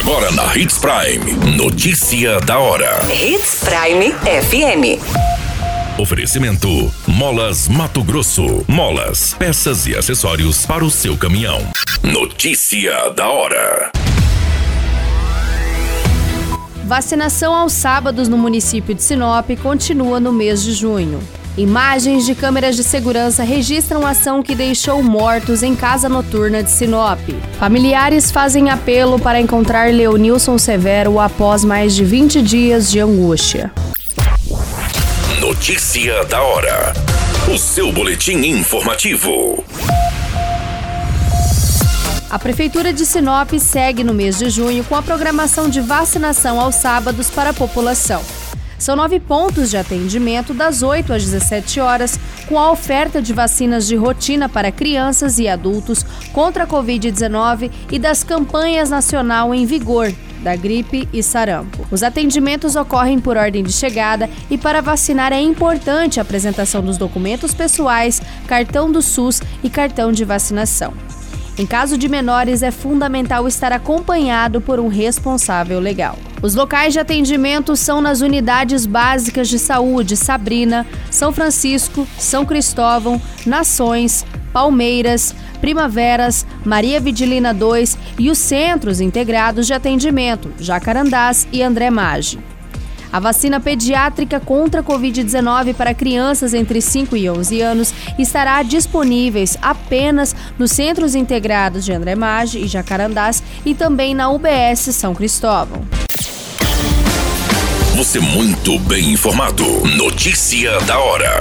Agora na Hits Prime. Notícia da hora. Hits Prime FM. Oferecimento: Molas Mato Grosso. Molas, peças e acessórios para o seu caminhão. Notícia da hora. Vacinação aos sábados no município de Sinop continua no mês de junho. Imagens de câmeras de segurança registram ação que deixou mortos em casa noturna de Sinop. Familiares fazem apelo para encontrar Leonilson Severo após mais de 20 dias de angústia. Notícia da hora. O seu boletim informativo. A Prefeitura de Sinop segue no mês de junho com a programação de vacinação aos sábados para a população. São nove pontos de atendimento das 8 às 17 horas, com a oferta de vacinas de rotina para crianças e adultos contra a Covid-19 e das campanhas nacional em vigor da gripe e sarampo. Os atendimentos ocorrem por ordem de chegada e para vacinar é importante a apresentação dos documentos pessoais, cartão do SUS e cartão de vacinação. Em caso de menores, é fundamental estar acompanhado por um responsável legal. Os locais de atendimento são nas unidades básicas de saúde Sabrina, São Francisco, São Cristóvão, Nações, Palmeiras, Primaveras, Maria Vidilina 2 e os centros integrados de atendimento Jacarandás e André Maggi. A vacina pediátrica contra a Covid-19 para crianças entre 5 e 11 anos estará disponíveis apenas nos Centros Integrados de André Maggi e Jacarandás e também na UBS São Cristóvão. Você muito bem informado. Notícia da hora.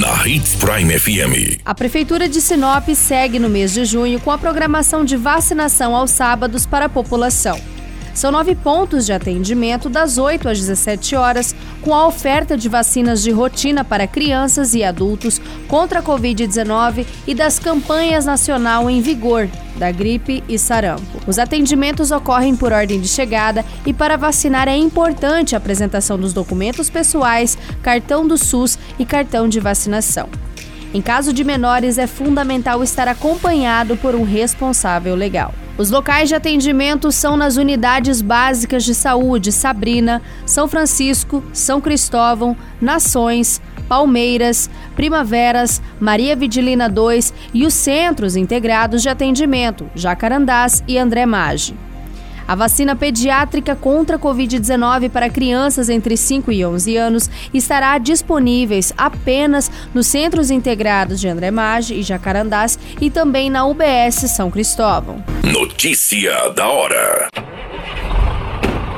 Na Hits Prime FM. A Prefeitura de Sinop segue no mês de junho com a programação de vacinação aos sábados para a população. São nove pontos de atendimento das 8 às 17 horas, com a oferta de vacinas de rotina para crianças e adultos contra a Covid-19 e das campanhas nacional em vigor da gripe e sarampo. Os atendimentos ocorrem por ordem de chegada e para vacinar é importante a apresentação dos documentos pessoais, cartão do SUS e cartão de vacinação. Em caso de menores, é fundamental estar acompanhado por um responsável legal. Os locais de atendimento são nas unidades básicas de saúde Sabrina, São Francisco, São Cristóvão, Nações, Palmeiras, Primaveras, Maria Vidilina 2 e os centros integrados de atendimento Jacarandás e André Maggi. A vacina pediátrica contra a Covid-19 para crianças entre 5 e 11 anos estará disponíveis apenas nos Centros Integrados de André Maggi e Jacarandás e também na UBS São Cristóvão. Notícia da hora.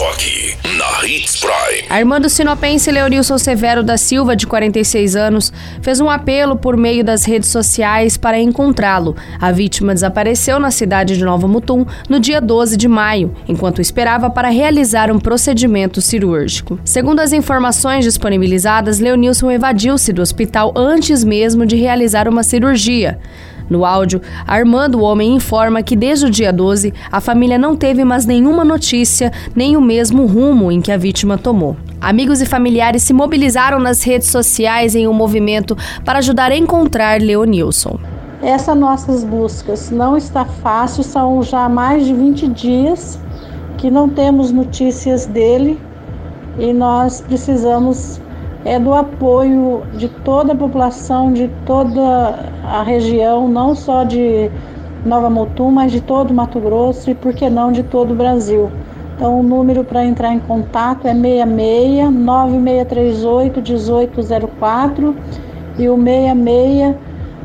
Só aqui, na Hits Prime. A irmã do sinopense Leonilson Severo da Silva, de 46 anos, fez um apelo por meio das redes sociais para encontrá-lo. A vítima desapareceu na cidade de Nova Mutum no dia 12 de maio, enquanto esperava para realizar um procedimento cirúrgico. Segundo as informações disponibilizadas, Leonilson evadiu-se do hospital antes mesmo de realizar uma cirurgia. No áudio, a irmã do homem informa que desde o dia 12 a família não teve mais nenhuma notícia, nem o mesmo rumo em que a vítima tomou. Amigos e familiares se mobilizaram nas redes sociais em um movimento para ajudar a encontrar Leonilson. Essas nossas buscas não está fácil, são já mais de 20 dias que não temos notícias dele e nós precisamos é do apoio de toda a população, de toda a região, não só de Nova Mutum, mas de todo Mato Grosso e, por que não, de todo o Brasil. Então, o número para entrar em contato é 66 9638 1804 e o 66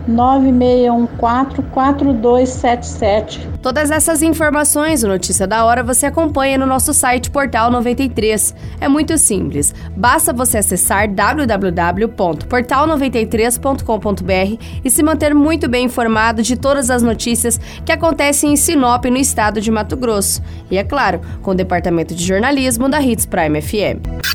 9614-4277. Todas essas informações, o Notícia da Hora, você acompanha no nosso site Portal 93. É muito simples. Basta você acessar www.portal93.com.br e se manter muito bem informado de todas as notícias que acontecem em Sinop, no estado de Mato Grosso. E, é claro, com o departamento de jornalismo da Hits Prime FM.